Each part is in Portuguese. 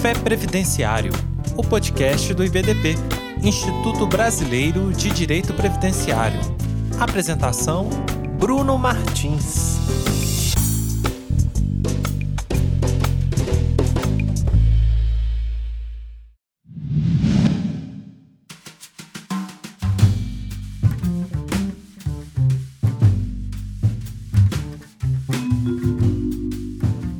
Café Previdenciário, o podcast do IBDP, Instituto Brasileiro de Direito Previdenciário. Apresentação: Bruno Martins.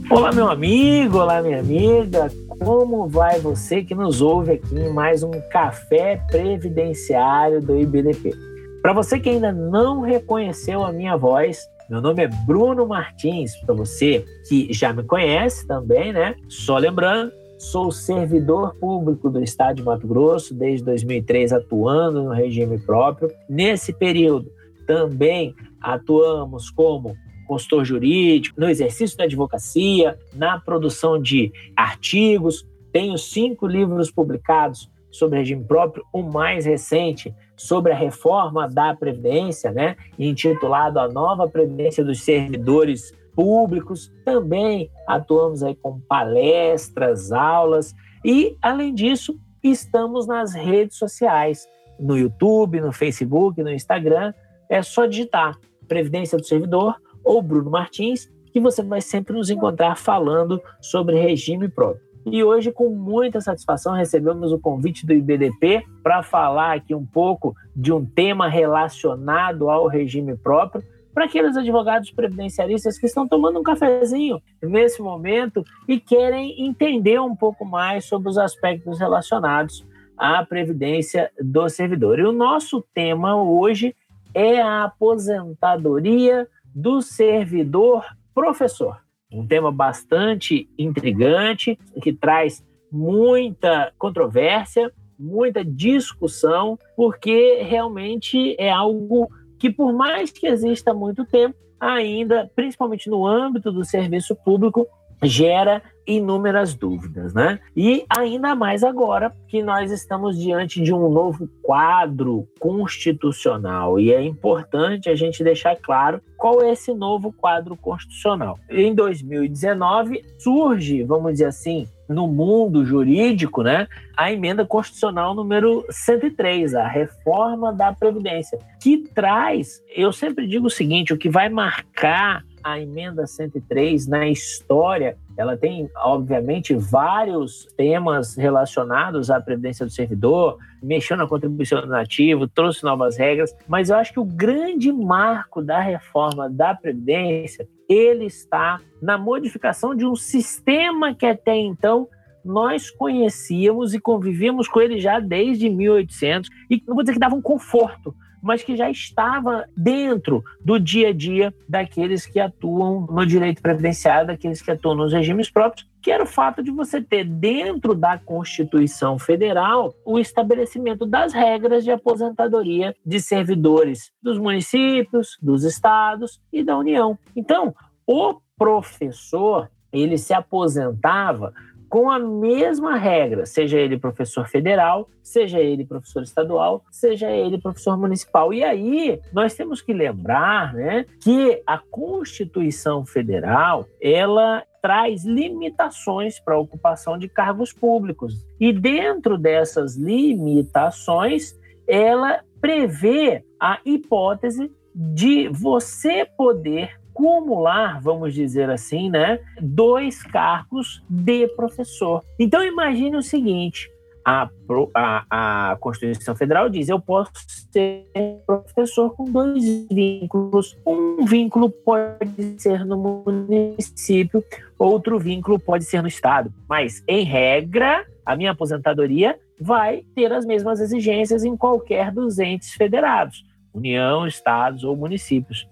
Olá, meu amigo, olá, minha amiga. Como vai você que nos ouve aqui em mais um Café Previdenciário do IBDP? Para você que ainda não reconheceu a minha voz, meu nome é Bruno Martins. Para você que já me conhece também, né? Só lembrando, sou servidor público do Estado de Mato Grosso desde 2003, atuando no regime próprio. Nesse período, também atuamos como consultor jurídico, no exercício da advocacia, na produção de artigos. Tenho cinco livros publicados sobre regime próprio, o mais recente sobre a reforma da Previdência, né, intitulado A Nova Previdência dos Servidores Públicos. Também atuamos aí com palestras, aulas e, além disso, estamos nas redes sociais, no YouTube, no Facebook, no Instagram. É só digitar Previdência do Servidor ou Bruno Martins, que você vai sempre nos encontrar falando sobre regime próprio. E hoje, com muita satisfação, recebemos o convite do IBDP para falar aqui um pouco de um tema relacionado ao regime próprio, para aqueles advogados previdenciaristas que estão tomando um cafezinho nesse momento e querem entender um pouco mais sobre os aspectos relacionados à previdência do servidor. E o nosso tema hoje é a aposentadoria do servidor professor. Um tema bastante intrigante, que traz muita controvérsia, muita discussão, porque realmente é algo que, por mais que exista há muito tempo, ainda, principalmente no âmbito do serviço público, gera inúmeras dúvidas, né? E ainda mais agora que nós estamos diante de um novo quadro constitucional e é importante a gente deixar claro qual é esse novo quadro constitucional. Em 2019 surge, vamos dizer assim, no mundo jurídico, né, a emenda constitucional número 103, a reforma da previdência, que traz, eu sempre digo o seguinte, o que vai marcar a emenda 103 na história, ela tem, obviamente, vários temas relacionados à previdência do servidor, mexeu na contribuição do nativo, trouxe novas regras, mas eu acho que o grande marco da reforma da previdência, ele está na modificação de um sistema que até então nós conhecíamos e convivíamos com ele já desde 1800 e não vou dizer que dava um conforto, mas que já estava dentro do dia a dia daqueles que atuam no direito previdenciário, daqueles que atuam nos regimes próprios, que era o fato de você ter dentro da Constituição Federal o estabelecimento das regras de aposentadoria de servidores dos municípios, dos estados e da União. Então, o professor, ele se aposentava com a mesma regra, seja ele professor federal, seja ele professor estadual, seja ele professor municipal. E aí nós temos que lembrar, né, que a Constituição Federal ela traz limitações para a ocupação de cargos públicos. E dentro dessas limitações, ela prevê a hipótese de você poder acumular, vamos dizer assim, né, dois cargos de professor. Então imagine o seguinte: a, a, a Constituição Federal diz eu posso ser professor com dois vínculos. Um vínculo pode ser no município, outro vínculo pode ser no estado. Mas, em regra, a minha aposentadoria vai ter as mesmas exigências em qualquer dos entes federados, União, estados ou municípios.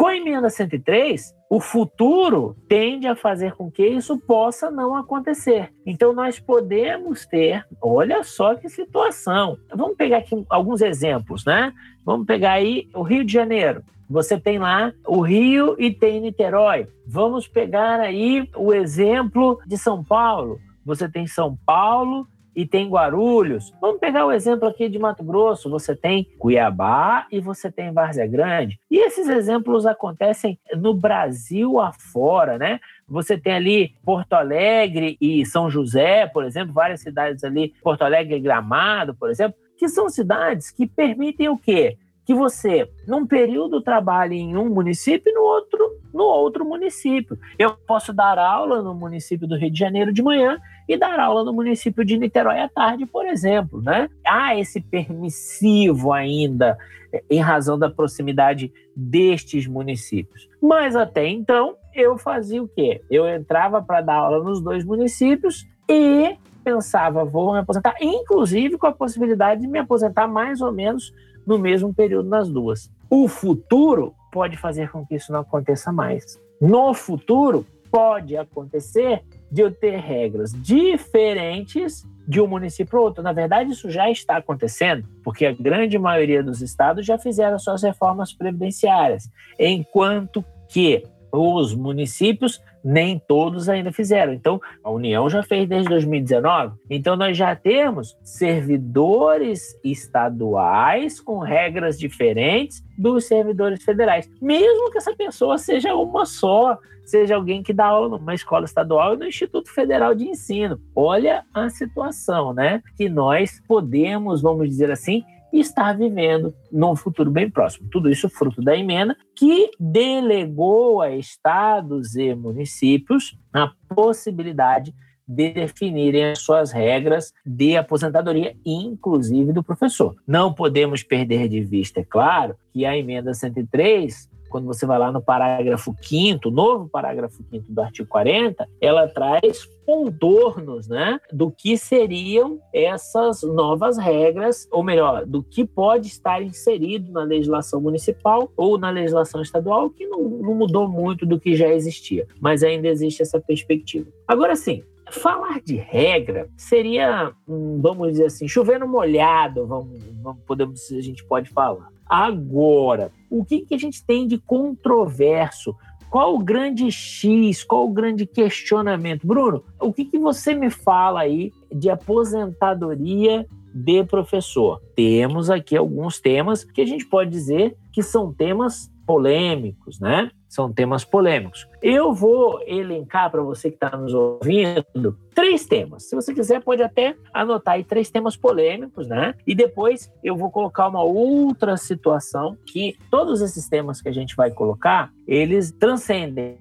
Com a emenda 103, o futuro tende a fazer com que isso possa não acontecer. Então, nós podemos ter, olha só que situação. Vamos pegar aqui alguns exemplos, né? Vamos pegar aí o Rio de Janeiro. Você tem lá o Rio e tem Niterói. Vamos pegar aí o exemplo de São Paulo. Você tem São Paulo e tem Guarulhos. Vamos pegar o exemplo aqui de Mato Grosso. Você tem Cuiabá e você tem Várzea Grande. E esses exemplos acontecem no Brasil afora, né? Você tem ali Porto Alegre e São José, por exemplo, várias cidades ali, Porto Alegre e Gramado, por exemplo, que são cidades que permitem o quê? Que você, num período, trabalhe em um município e no outro, no outro município. Eu posso dar aula no município do Rio de Janeiro de manhã e dar aula no município de Niterói à tarde, por exemplo. Né? Há esse permissivo ainda em razão da proximidade destes municípios. Mas até então, eu fazia o quê? Eu entrava para dar aula nos dois municípios e pensava, vou me aposentar, inclusive com a possibilidade de me aposentar mais ou menos no mesmo período nas duas. O futuro pode fazer com que isso não aconteça mais. No futuro, pode acontecer de eu ter regras diferentes de um município para outro. Na verdade, isso já está acontecendo, porque a grande maioria dos estados já fizeram suas reformas previdenciárias, enquanto que os municípios nem todos ainda fizeram. Então, a União já fez desde 2019. Então, nós já temos servidores estaduais com regras diferentes dos servidores federais, mesmo que essa pessoa seja uma só, seja alguém que dá aula numa escola estadual e no Instituto Federal de Ensino. Olha a situação, né? Que nós podemos, vamos dizer assim, e estar vivendo num futuro bem próximo. Tudo isso fruto da emenda que delegou a estados e municípios a possibilidade de definirem as suas regras de aposentadoria, inclusive do professor. Não podemos perder de vista, é claro, que a emenda 103 quando você vai lá no parágrafo 5 novo parágrafo 5 do artigo 40, ela traz contornos né, do que seriam essas novas regras, ou melhor, do que pode estar inserido na legislação municipal ou na legislação estadual, que não, não mudou muito do que já existia, mas ainda existe essa perspectiva. Agora sim, falar de regra seria, vamos dizer assim, chover no molhado, vamos, vamos, podemos, a gente pode falar. Agora, o que, que a gente tem de controverso? Qual o grande X? Qual o grande questionamento? Bruno, o que, que você me fala aí de aposentadoria de professor? Temos aqui alguns temas que a gente pode dizer que são temas polêmicos, né? São temas polêmicos. Eu vou elencar para você que está nos ouvindo três temas. Se você quiser, pode até anotar aí três temas polêmicos, né? E depois eu vou colocar uma outra situação que todos esses temas que a gente vai colocar, eles transcendem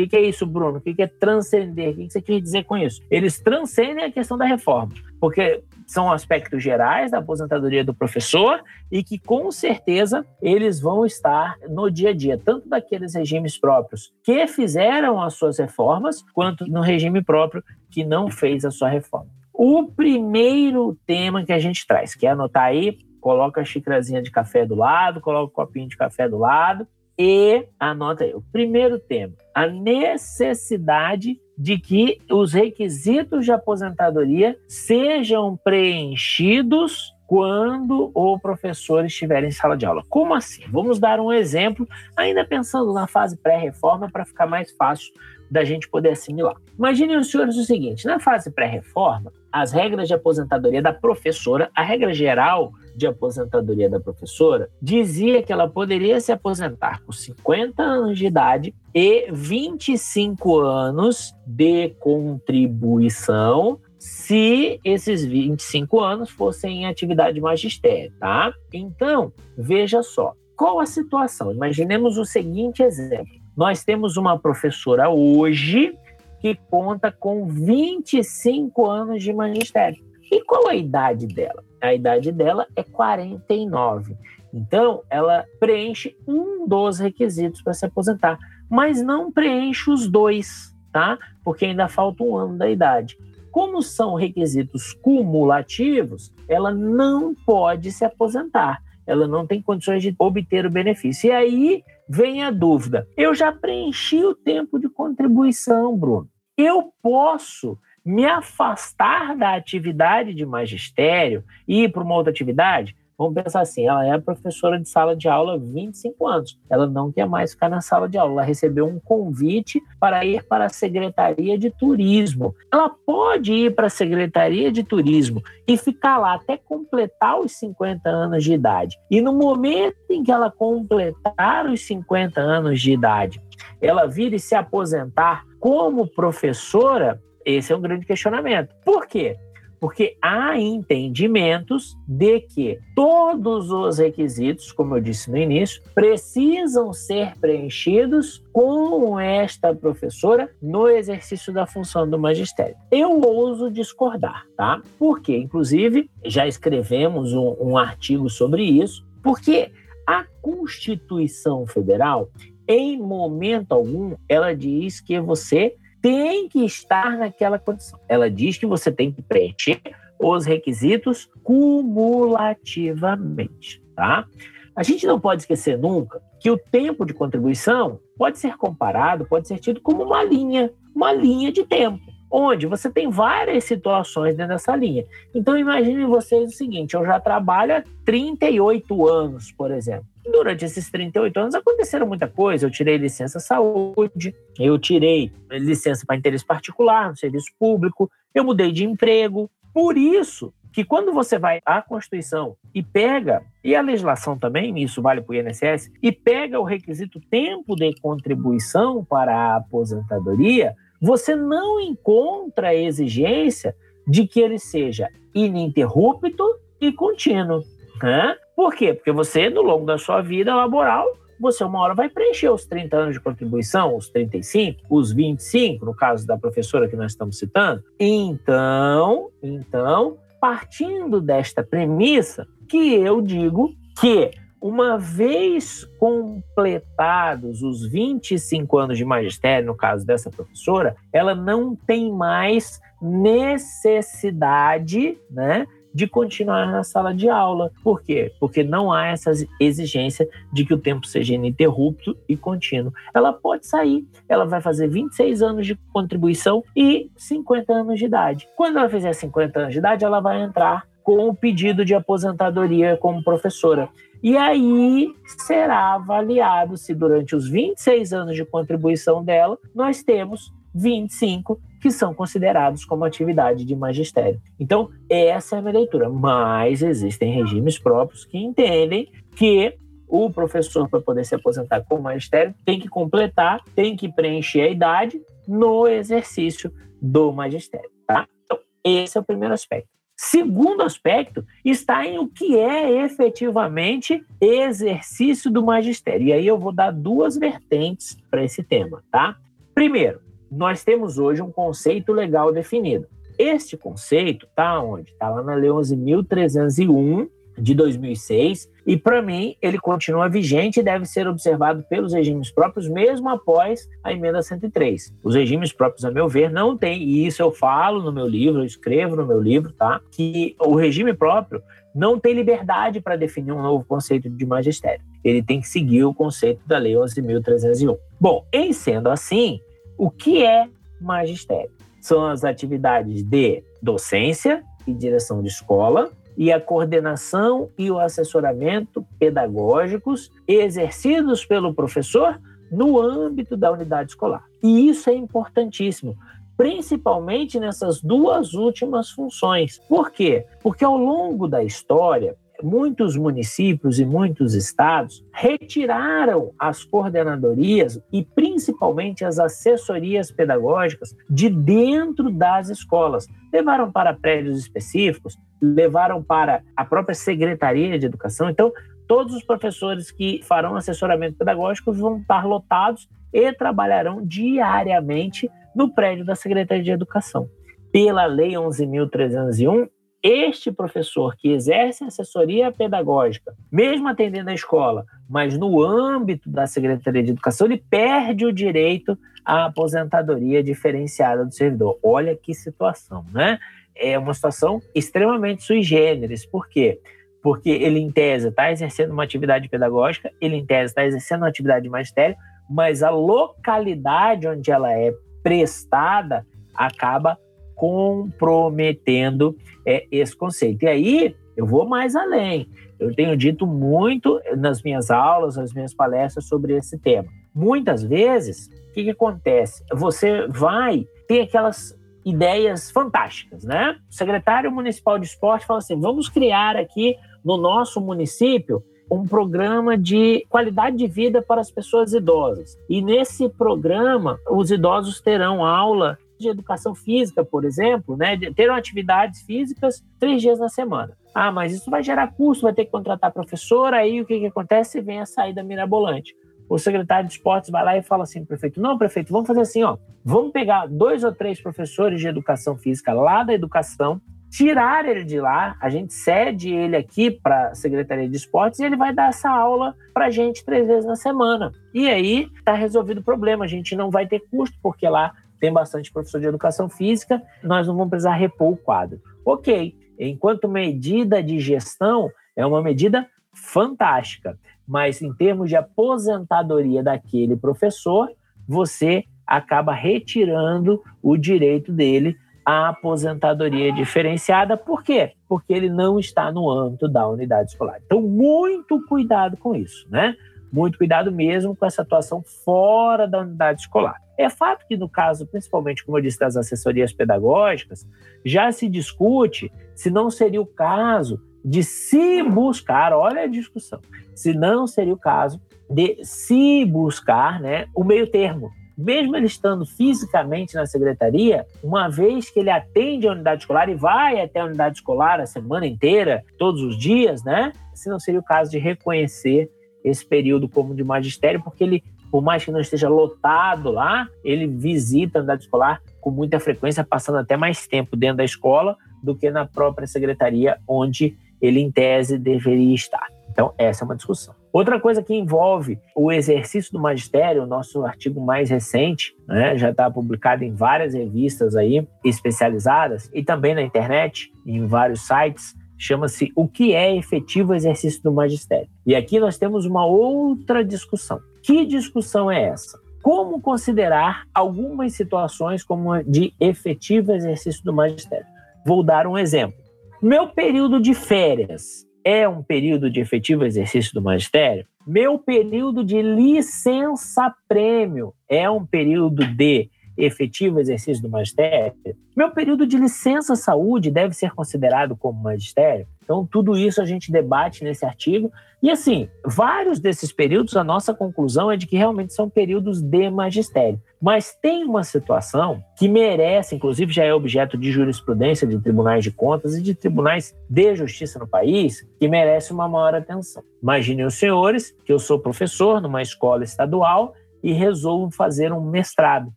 o que, que, é isso, Bruno? O que, que é transcender? O que, que você quer dizer com isso? Eles transcendem a questão da reforma, porque são aspectos gerais da aposentadoria do professor e que, com certeza, eles vão estar no dia a dia, tanto daqueles regimes próprios que fizeram as suas reformas, quanto no regime próprio que não fez a sua reforma. O primeiro tema que a gente traz, que é anotar aí, coloca a xícarazinha de café do lado, coloca o copinho de café do lado e anota aí, o primeiro tema, a necessidade de que os requisitos de aposentadoria sejam preenchidos quando o professor estiver em sala de aula. Como assim? Vamos dar um exemplo, ainda pensando na fase pré-reforma para ficar mais fácil da gente poder assimilar. Imaginem os senhores o seguinte: na fase pré-reforma, as regras de aposentadoria da professora, a regra geral de aposentadoria da professora, dizia que ela poderia se aposentar com 50 anos de idade e 25 anos de contribuição se esses 25 anos fossem em atividade de magistério, tá? Então, veja só, qual a situação? Imaginemos o seguinte exemplo. Nós temos uma professora hoje que conta com 25 anos de magistério. E qual a idade dela? A idade dela é 49. Então, ela preenche um dos requisitos para se aposentar, mas não preenche os dois, tá? Porque ainda falta um ano da idade. Como são requisitos cumulativos, ela não pode se aposentar. Ela não tem condições de obter o benefício. E aí vem a dúvida: eu já preenchi o tempo de contribuição, Bruno. Eu posso me afastar da atividade de magistério e ir para uma outra atividade? Vamos pensar assim, ela é professora de sala de aula há 25 anos. Ela não quer mais ficar na sala de aula. Ela recebeu um convite para ir para a Secretaria de Turismo. Ela pode ir para a Secretaria de Turismo e ficar lá até completar os 50 anos de idade. E no momento em que ela completar os 50 anos de idade, ela vir e se aposentar como professora, esse é um grande questionamento. Por quê? Porque há entendimentos de que todos os requisitos, como eu disse no início, precisam ser preenchidos com esta professora no exercício da função do magistério. Eu ouso discordar, tá? Porque, inclusive, já escrevemos um, um artigo sobre isso, porque a Constituição Federal, em momento algum, ela diz que você tem que estar naquela condição. Ela diz que você tem que preencher os requisitos cumulativamente, tá? A gente não pode esquecer nunca que o tempo de contribuição pode ser comparado, pode ser tido como uma linha, uma linha de tempo, onde você tem várias situações dentro dessa linha. Então imagine vocês o seguinte, eu já trabalho há 38 anos, por exemplo. Durante esses 38 anos aconteceram muita coisa. Eu tirei licença saúde, eu tirei licença para interesse particular no serviço público, eu mudei de emprego. Por isso que quando você vai à Constituição e pega, e a legislação também, isso vale para o INSS, e pega o requisito tempo de contribuição para a aposentadoria, você não encontra a exigência de que ele seja ininterrupto e contínuo. Né? Por quê? Porque você, no longo da sua vida laboral, você uma hora vai preencher os 30 anos de contribuição, os 35, os 25, no caso da professora que nós estamos citando. Então, então, partindo desta premissa, que eu digo que uma vez completados os 25 anos de magistério, no caso dessa professora, ela não tem mais necessidade, né, de continuar na sala de aula. Por quê? Porque não há essa exigência de que o tempo seja ininterrupto e contínuo. Ela pode sair, ela vai fazer 26 anos de contribuição e 50 anos de idade. Quando ela fizer 50 anos de idade, ela vai entrar com o pedido de aposentadoria como professora. E aí será avaliado se durante os 26 anos de contribuição dela, nós temos 25 que são considerados como atividade de magistério. Então, essa é a minha leitura. Mas existem regimes próprios que entendem que o professor, para poder se aposentar como magistério, tem que completar, tem que preencher a idade no exercício do magistério. Tá? Então, esse é o primeiro aspecto. Segundo aspecto está em o que é efetivamente exercício do magistério. E aí eu vou dar duas vertentes para esse tema, tá? Primeiro, nós temos hoje um conceito legal definido. Este conceito está onde? Está lá na Lei 11.301 de 2006 e para mim ele continua vigente e deve ser observado pelos regimes próprios mesmo após a emenda 103. Os regimes próprios, a meu ver, não têm, e isso eu falo no meu livro, eu escrevo no meu livro, tá? Que o regime próprio não tem liberdade para definir um novo conceito de magistério. Ele tem que seguir o conceito da Lei 11.301. Bom, em sendo assim, o que é magistério? São as atividades de docência e direção de escola, e a coordenação e o assessoramento pedagógicos exercidos pelo professor no âmbito da unidade escolar. E isso é importantíssimo, principalmente nessas duas últimas funções. Por quê? Porque ao longo da história, muitos municípios e muitos estados retiraram as coordenadorias e principalmente as assessorias pedagógicas de dentro das escolas. Levaram para prédios específicos, levaram para a própria Secretaria de Educação. Então, todos os professores que farão assessoramento pedagógico vão estar lotados e trabalharão diariamente no prédio da Secretaria de Educação. Pela Lei 11.301, este professor que exerce assessoria pedagógica, mesmo atendendo a escola, mas no âmbito da Secretaria de Educação, ele perde o direito à aposentadoria diferenciada do servidor. Olha que situação, né? É uma situação extremamente sui generis. Por quê? Porque ele, em tese, está exercendo uma atividade pedagógica, ele, em tese, está exercendo uma atividade de magistério, mas a localidade onde ela é prestada acaba comprometendo é, esse conceito. E aí Eu vou mais além. Eu tenho dito muito nas minhas aulas, nas minhas palestras sobre esse tema. Muitas vezes, o que, que acontece? Você vai ter aquelas ideias fantásticas, né? O secretário municipal de esporte fala assim: vamos criar aqui no nosso município um programa de qualidade de vida para as pessoas idosas. E nesse programa, os idosos terão aula de educação física, por exemplo, né? Terão atividades físicas três dias na semana. Ah, mas isso vai gerar custo, vai ter que contratar professor, aí o que, que acontece? Vem a saída mirabolante. O secretário de esportes vai lá e fala assim, prefeito, não, prefeito, vamos fazer assim, ó, vamos pegar dois ou três professores de educação física lá da educação, tirar ele de lá, a gente cede ele aqui para a Secretaria de Esportes e ele vai dar essa aula para a gente três vezes na semana. E aí está resolvido o problema, a gente não vai ter custo, porque lá tem bastante professor de educação física, nós não vamos precisar repor o quadro. Ok, enquanto medida de gestão, é uma medida fantástica, mas em termos de aposentadoria daquele professor, você acaba retirando o direito dele a aposentadoria diferenciada. Por quê? Porque ele não está no âmbito da unidade escolar. Então, muito cuidado com isso, né? Muito cuidado mesmo com essa atuação fora da unidade escolar. É fato que, no caso, principalmente, como eu disse, das assessorias pedagógicas, já se discute se não seria o caso de se buscar, olha a discussão, se não seria o caso de se buscar né, o meio termo mesmo ele estando fisicamente na secretaria, uma vez que ele atende a unidade escolar e vai até a unidade escolar a semana inteira, todos os dias, né? Se não seria o caso de reconhecer esse período como de magistério, porque ele, por mais que não esteja lotado lá, ele visita a unidade escolar com muita frequência, passando até mais tempo dentro da escola do que na própria secretaria, onde ele, em tese, deveria estar. Então, essa é uma discussão. Outra coisa que envolve o exercício do magistério, o nosso artigo mais recente, né, já está publicado em várias revistas aí especializadas e também na internet, em vários sites, chama-se O que é efetivo exercício do magistério? E aqui nós temos uma outra discussão. Que discussão é essa? Como considerar algumas situações como de efetivo exercício do magistério? Vou dar um exemplo. Meu período de férias é um período de efetivo exercício do magistério? Meu período de licença-prêmio é um período de efetivo exercício do magistério? Meu período de licença-saúde deve ser considerado como magistério? Então, tudo isso a gente debate nesse artigo. E, assim, vários desses períodos, a nossa conclusão é de que realmente são períodos de magistério. Mas tem uma situação que merece, inclusive já é objeto de jurisprudência de tribunais de contas e de tribunais de justiça no país, que merece uma maior atenção. Imaginem os senhores que eu sou professor numa escola estadual e resolvo fazer um mestrado.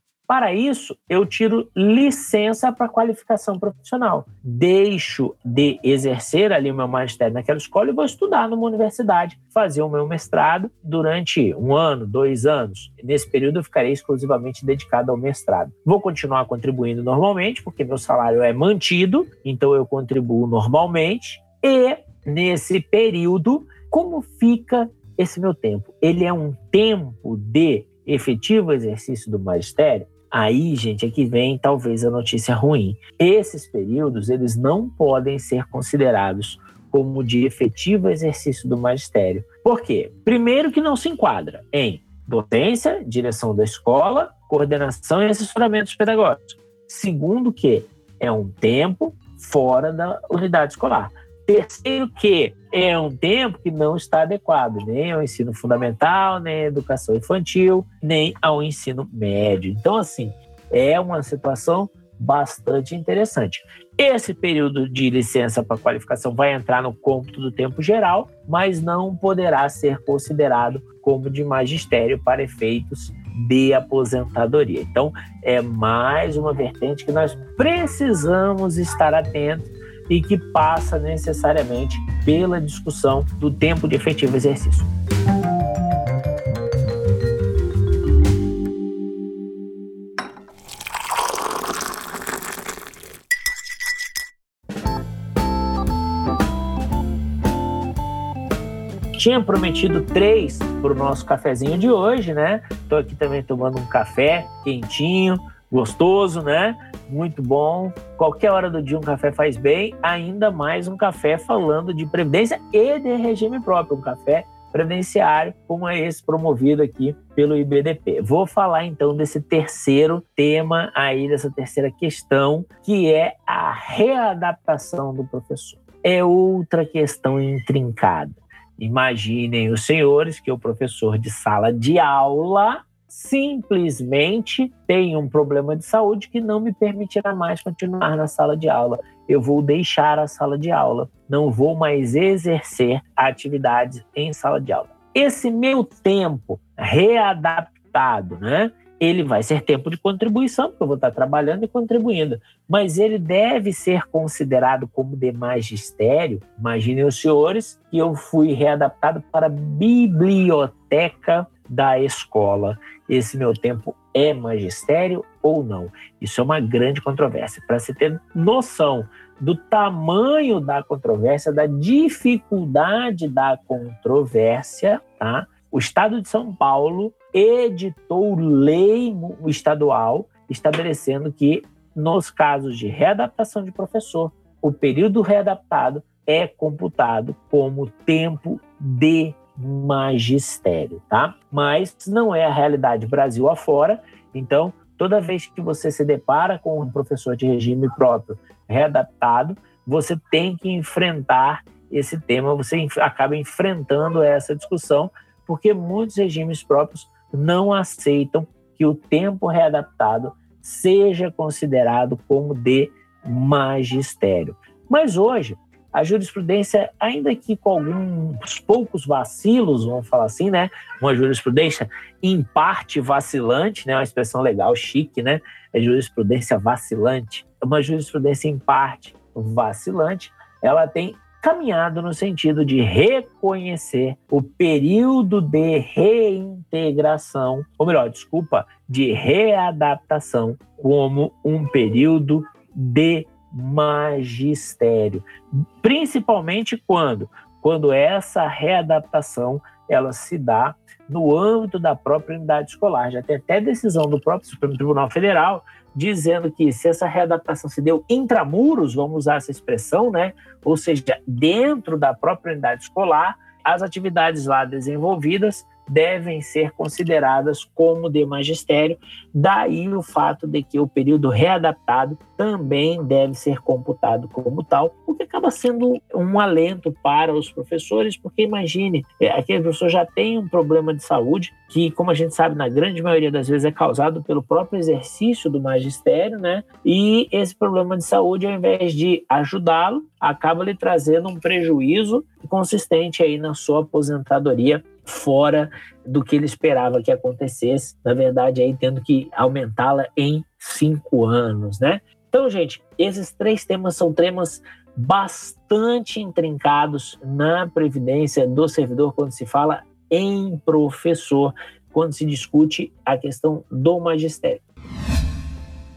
Para isso, eu tiro licença para qualificação profissional. Deixo de exercer ali o meu magistério naquela escola e vou estudar numa universidade, fazer o meu mestrado durante um ano, dois anos. Nesse período, eu ficarei exclusivamente dedicado ao mestrado. Vou continuar contribuindo normalmente, porque meu salário é mantido, então eu contribuo normalmente. E nesse período, como fica esse meu tempo? Ele é um tempo de efetivo exercício do magistério? Aí, gente, é que vem talvez a notícia ruim. Esses períodos, eles não podem ser considerados como de efetivo exercício do magistério. Por quê? Primeiro que não se enquadra em docência, direção da escola, coordenação e assessoramentos pedagógicos. Segundo que é um tempo fora da unidade escolar. Terceiro que é um tempo que não está adequado nem ao ensino fundamental, nem à educação infantil, nem ao ensino médio. Então, assim, é uma situação bastante interessante. Esse período de licença para qualificação vai entrar no cômputo do tempo geral, mas não poderá ser considerado como de magistério para efeitos de aposentadoria. Então, é mais uma vertente que nós precisamos estar atentos e que passa necessariamente pela discussão do tempo de efetivo exercício. Tinha prometido três para o nosso cafezinho de hoje, né? Estou aqui também tomando um café quentinho, gostoso, né? Muito bom. Qualquer hora do dia um café faz bem, ainda mais um café falando de previdência e de regime próprio, um café previdenciário, como é esse promovido aqui pelo IBDP. Vou falar então desse terceiro tema aí, dessa terceira questão, que é a readaptação do professor. É outra questão intrincada. Imaginem os senhores que o professor de sala de aula simplesmente tem um problema de saúde que não me permitirá mais continuar na sala de aula. Eu vou deixar a sala de aula, não vou mais exercer atividades em sala de aula. Esse meu tempo readaptado, né? Ele vai ser tempo de contribuição, porque eu vou estar trabalhando e contribuindo, mas ele deve ser considerado como de magistério. Imaginem os senhores que eu fui readaptado para biblioteca da escola. Esse meu tempo é magistério ou não? Isso é uma grande controvérsia. Para se ter noção do tamanho da controvérsia, da dificuldade da controvérsia, tá? O Estado de São Paulo editou lei estadual estabelecendo que nos casos de readaptação de professor, o período readaptado é computado como tempo de magistério, tá? Mas não é a realidade Brasil afora. Então, toda vez que você se depara com um professor de regime próprio readaptado, você tem que enfrentar esse tema, você acaba enfrentando essa discussão, porque muitos regimes próprios não aceitam que o tempo readaptado seja considerado como de magistério. Mas hoje, a jurisprudência, ainda que com alguns poucos vacilos, vamos falar assim, né? Uma jurisprudência em parte vacilante, né? Uma expressão legal, chique, né? É jurisprudência vacilante. Uma jurisprudência em parte vacilante, ela tem caminhado no sentido de reconhecer o período de reintegração, ou melhor, desculpa, de readaptação como um período de magistério, principalmente quando quando essa readaptação ela se dá no âmbito da própria unidade escolar. Já tem até decisão do próprio Supremo Tribunal Federal dizendo que se essa readaptação se deu intramuros, vamos usar essa expressão, né? Ou seja, dentro da própria unidade escolar, as atividades lá desenvolvidas devem ser consideradas como de magistério, daí o fato de que o período readaptado também deve ser computado como tal, o que acaba sendo um alento para os professores, porque imagine, é, aquele professor já tem um problema de saúde, que, como a gente sabe, na grande maioria das vezes é causado pelo próprio exercício do magistério, né? E esse problema de saúde, ao invés de ajudá-lo, acaba lhe trazendo um prejuízo consistente aí na sua aposentadoria fora do que ele esperava que acontecesse, na verdade, aí tendo que aumentá-la em cinco anos, né? Então, gente, esses três temas são temas bastante intrincados na previdência do servidor quando se fala em professor, quando se discute a questão do magistério.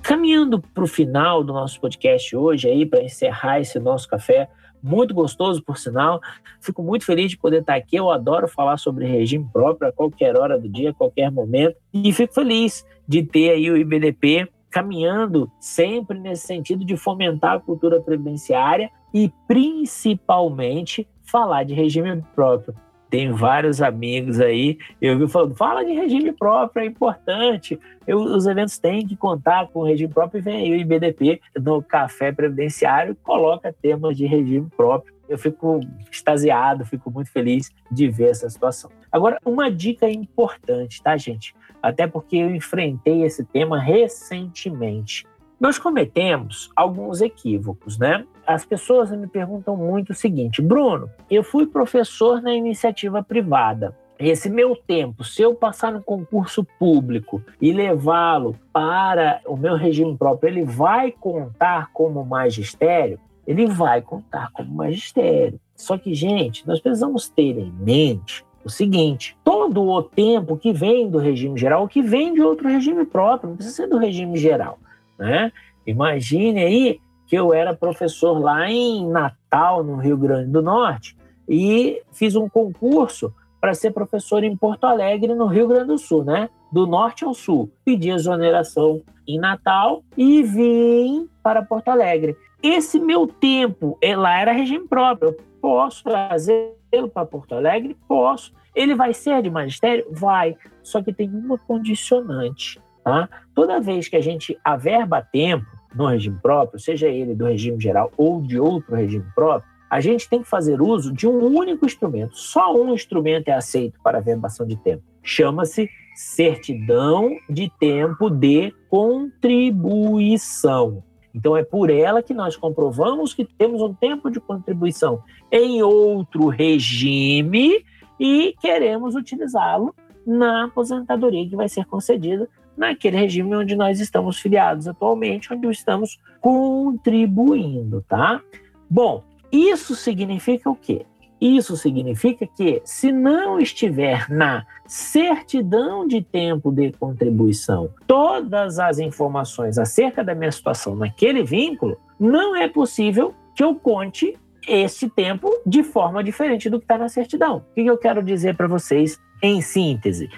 Caminhando para o final do nosso podcast hoje, aí para encerrar esse nosso café, muito gostoso, por sinal. Fico muito feliz de poder estar aqui. Eu adoro falar sobre regime próprio a qualquer hora do dia, a qualquer momento. E fico feliz de ter aí o IBDP caminhando sempre nesse sentido de fomentar a cultura previdenciária e principalmente falar de regime próprio. Tem vários amigos aí, eu vi falando, fala de regime próprio, é importante. Eu, os eventos têm que contar com regime próprio e vem aí o IBDP no Café Previdenciário, coloca temas de regime próprio. Eu fico extasiado, fico muito feliz de ver essa situação. Agora, uma dica importante, tá, gente? Até porque eu enfrentei esse tema recentemente. Nós cometemos alguns equívocos, né? As pessoas me perguntam muito o seguinte: Bruno, eu fui professor na iniciativa privada. Esse meu tempo, se eu passar no concurso público e levá-lo para o meu regime próprio, ele vai contar como magistério? Ele vai contar como magistério. Só que, gente, nós precisamos ter em mente o seguinte: todo o tempo que vem do regime geral, que vem de outro regime próprio, não precisa ser do regime geral. Né? Imagine aí que eu era professor lá em Natal, no Rio Grande do Norte, e fiz um concurso para ser professor em Porto Alegre, no Rio Grande do Sul, né? do norte ao sul, pedir exoneração em Natal e vim para Porto Alegre. Esse meu tempo é, lá era regime próprio. Eu posso trazê-lo para Porto Alegre? Posso. Ele vai ser de magistério? Vai. Só que tem uma condicionante. Tá? Toda vez que a gente averba tempo no regime próprio, seja ele do regime geral ou de outro regime próprio, a gente tem que fazer uso de um único instrumento. Só um instrumento é aceito para averbação de tempo. Chama-se certidão de tempo de contribuição. Então é por ela que nós comprovamos que temos um tempo de contribuição em outro regime e queremos utilizá-lo na aposentadoria que vai ser concedida naquele regime onde nós estamos filiados atualmente, onde estamos contribuindo, tá? Bom, isso significa o quê? Isso significa que, se não estiver na certidão de tempo de contribuição todas as informações acerca da minha situação naquele vínculo, não é possível que eu conte esse tempo de forma diferente do que está na certidão. O que eu quero dizer para vocês em síntese?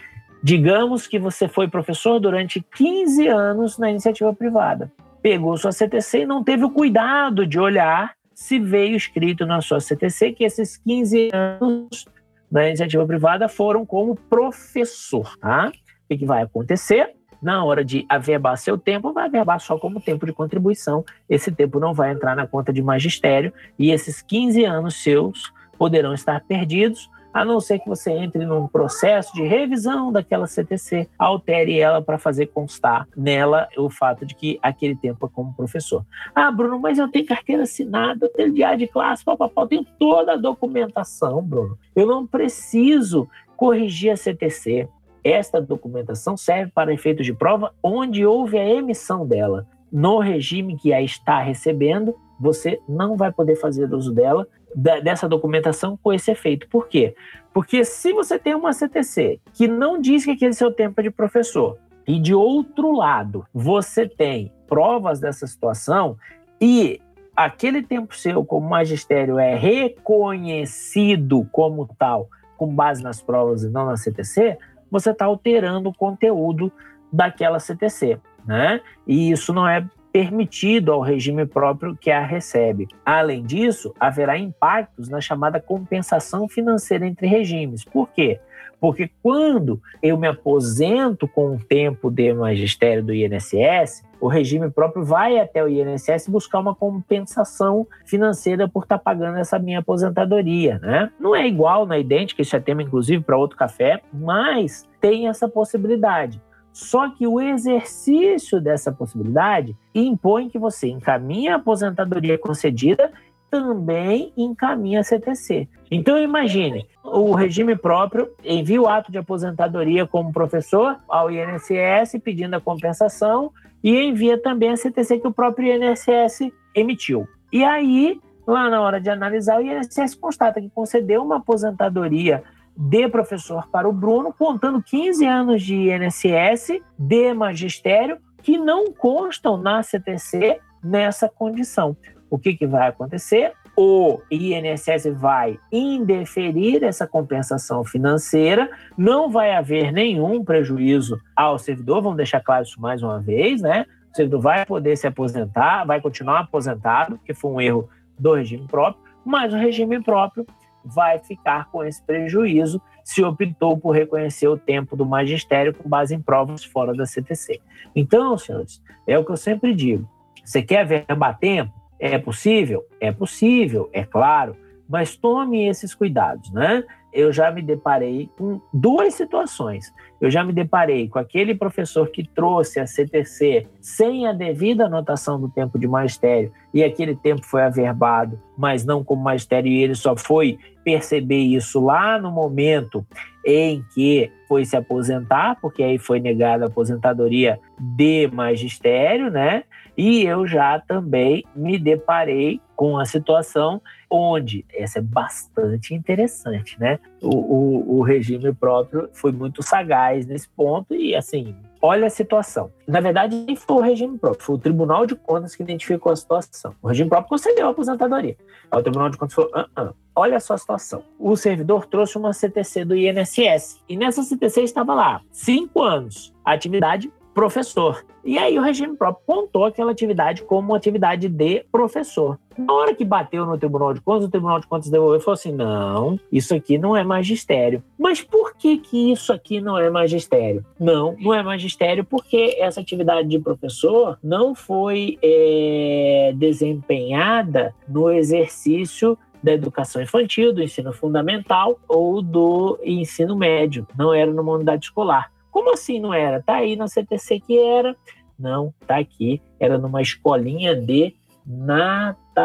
Digamos que você foi professor durante 15 anos na iniciativa privada, pegou sua CTC e não teve o cuidado de olhar se veio escrito na sua CTC que esses 15 anos da iniciativa privada foram como professor, tá? O que vai acontecer? Na hora de averbar seu tempo, vai averbar só como tempo de contribuição. Esse tempo não vai entrar na conta de magistério e esses 15 anos seus poderão estar perdidos a não ser que você entre num processo de revisão daquela CTC, altere ela para fazer constar nela o fato de que aquele tempo é como professor. Ah, Bruno, mas eu tenho carteira assinada, eu tenho diário de classe, papapá, eu tenho toda a documentação, Bruno. Eu não preciso corrigir a CTC. Esta documentação serve para efeitos de prova onde houve a emissão dela. No regime que a está recebendo, você não vai poder fazer uso dela dessa documentação com esse efeito. Por quê? Porque se você tem uma CTC que não diz que aquele seu tempo é de professor, e de outro lado você tem provas dessa situação e aquele tempo seu como magistério é reconhecido como tal, com base nas provas e não na CTC, você está alterando o conteúdo daquela CTC. Né? E isso não é permitido ao regime próprio que a recebe. Além disso, haverá impactos na chamada compensação financeira entre regimes. Por quê? Porque quando eu me aposento com o tempo de magistério do INSS, o regime próprio vai até o INSS buscar uma compensação financeira por estar pagando essa minha aposentadoria, né? Não é igual, não é idêntica, isso é tema inclusive para outro café, mas tem essa possibilidade. Só que o exercício dessa possibilidade impõe que você encaminhe a aposentadoria concedida também encaminha a CTC. Então imagine, o regime próprio envia o ato de aposentadoria como professor ao INSS pedindo a compensação e envia também a CTC que o próprio INSS emitiu. E aí, lá na hora de analisar, o INSS constata que concedeu uma aposentadoria de professor para o Bruno, contando 15 anos de INSS, de magistério, que não constam na CTC nessa condição. O que, que vai acontecer? O INSS vai indeferir essa compensação financeira, não vai haver nenhum prejuízo ao servidor, vamos deixar claro isso mais uma vez, né? O servidor vai poder se aposentar, vai continuar aposentado, que foi um erro do regime próprio, mas o regime próprio vai ficar com esse prejuízo se optou por reconhecer o tempo do magistério com base em provas fora da CTC. Então, senhores, é o que eu sempre digo. Você quer verbar tempo? É possível? É possível, é claro, mas tome esses cuidados, né? Eu já me deparei com duas situações. Eu já me deparei com aquele professor que trouxe a CTC sem a devida anotação do tempo de magistério e aquele tempo foi averbado, mas não como magistério, e ele só foi perceber isso lá no momento em que foi se aposentar, porque aí foi negada a aposentadoria de magistério, né? E eu já também me deparei com a situação onde, essa é bastante interessante, né? O, o, o, regime próprio foi muito sagaz nesse ponto e, assim, Olha a situação. Na verdade, nem foi o regime próprio, foi o Tribunal de Contas que identificou a situação. O regime próprio concedeu a aposentadoria. Aí o Tribunal de Contas falou: ah, ah. olha só a situação. O servidor trouxe uma CTC do INSS. E nessa CTC estava lá: cinco anos, atividade professor. E aí o regime próprio contou aquela atividade como atividade de professor. Na hora que bateu no Tribunal de Contas, o Tribunal de Contas devolveu e falou assim: não, isso aqui não é magistério. Mas por que, que isso aqui não é magistério? Não, não é magistério porque essa atividade de professor não foi é, desempenhada no exercício da educação infantil, do ensino fundamental ou do ensino médio. Não era numa unidade escolar. Como assim não era? Tá aí na CTC que era. Não, tá aqui. Era numa escolinha de natação.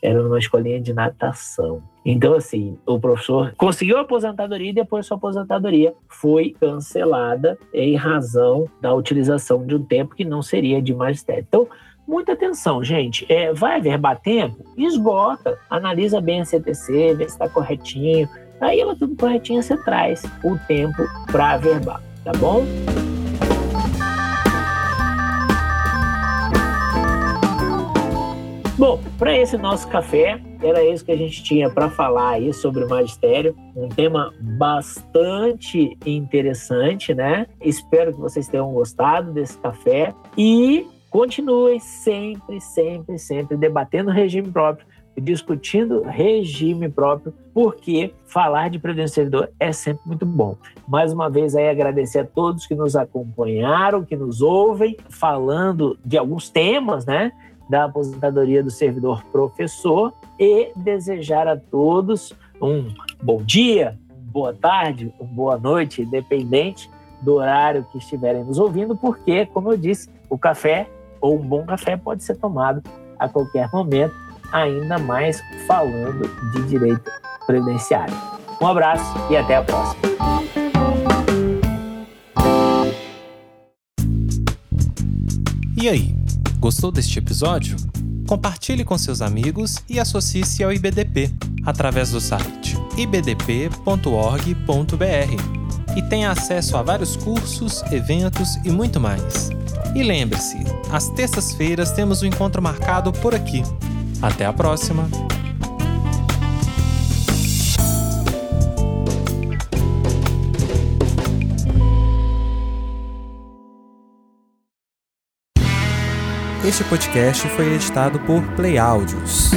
Era numa escolinha de natação. Então, assim, o professor conseguiu a aposentadoria e depois sua aposentadoria foi cancelada em razão da utilização de um tempo que não seria de magistério. Então, muita atenção, gente. É, vai averbar tempo? Esgota. Analisa bem a CTC, vê se está corretinho Aí ela tudo corretinho, você traz o tempo para verbar, tá bom? Bom, para esse nosso café, era isso que a gente tinha para falar aí sobre o magistério, um tema bastante interessante, né? Espero que vocês tenham gostado desse café e continuem sempre, sempre, sempre debatendo o regime próprio discutindo regime próprio, porque falar de previdência servidor é sempre muito bom. Mais uma vez aí agradecer a todos que nos acompanharam, que nos ouvem, falando de alguns temas, né, da aposentadoria do servidor professor e desejar a todos um bom dia, boa tarde, boa noite, independente do horário que estiverem nos ouvindo, porque, como eu disse, o café ou um bom café pode ser tomado a qualquer momento ainda mais falando de direito previdenciário. Um abraço e até a próxima. E aí, gostou deste episódio? Compartilhe com seus amigos e associe-se ao IBDP através do site ibdp.org.br e tenha acesso a vários cursos, eventos e muito mais. E lembre-se, às terças-feiras temos um encontro marcado por aqui até a próxima! Este podcast foi editado por Play Áudios.